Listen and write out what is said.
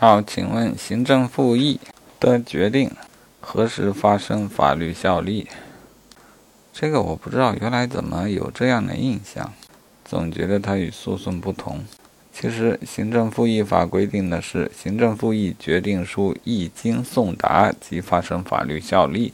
好请问行政复议的决定何时发生法律效力？这个我不知道原来怎么有这样的印象？总觉得它与诉讼不同。其实行政复议法规定的是行政复议决定书一经送达即发生法律效力。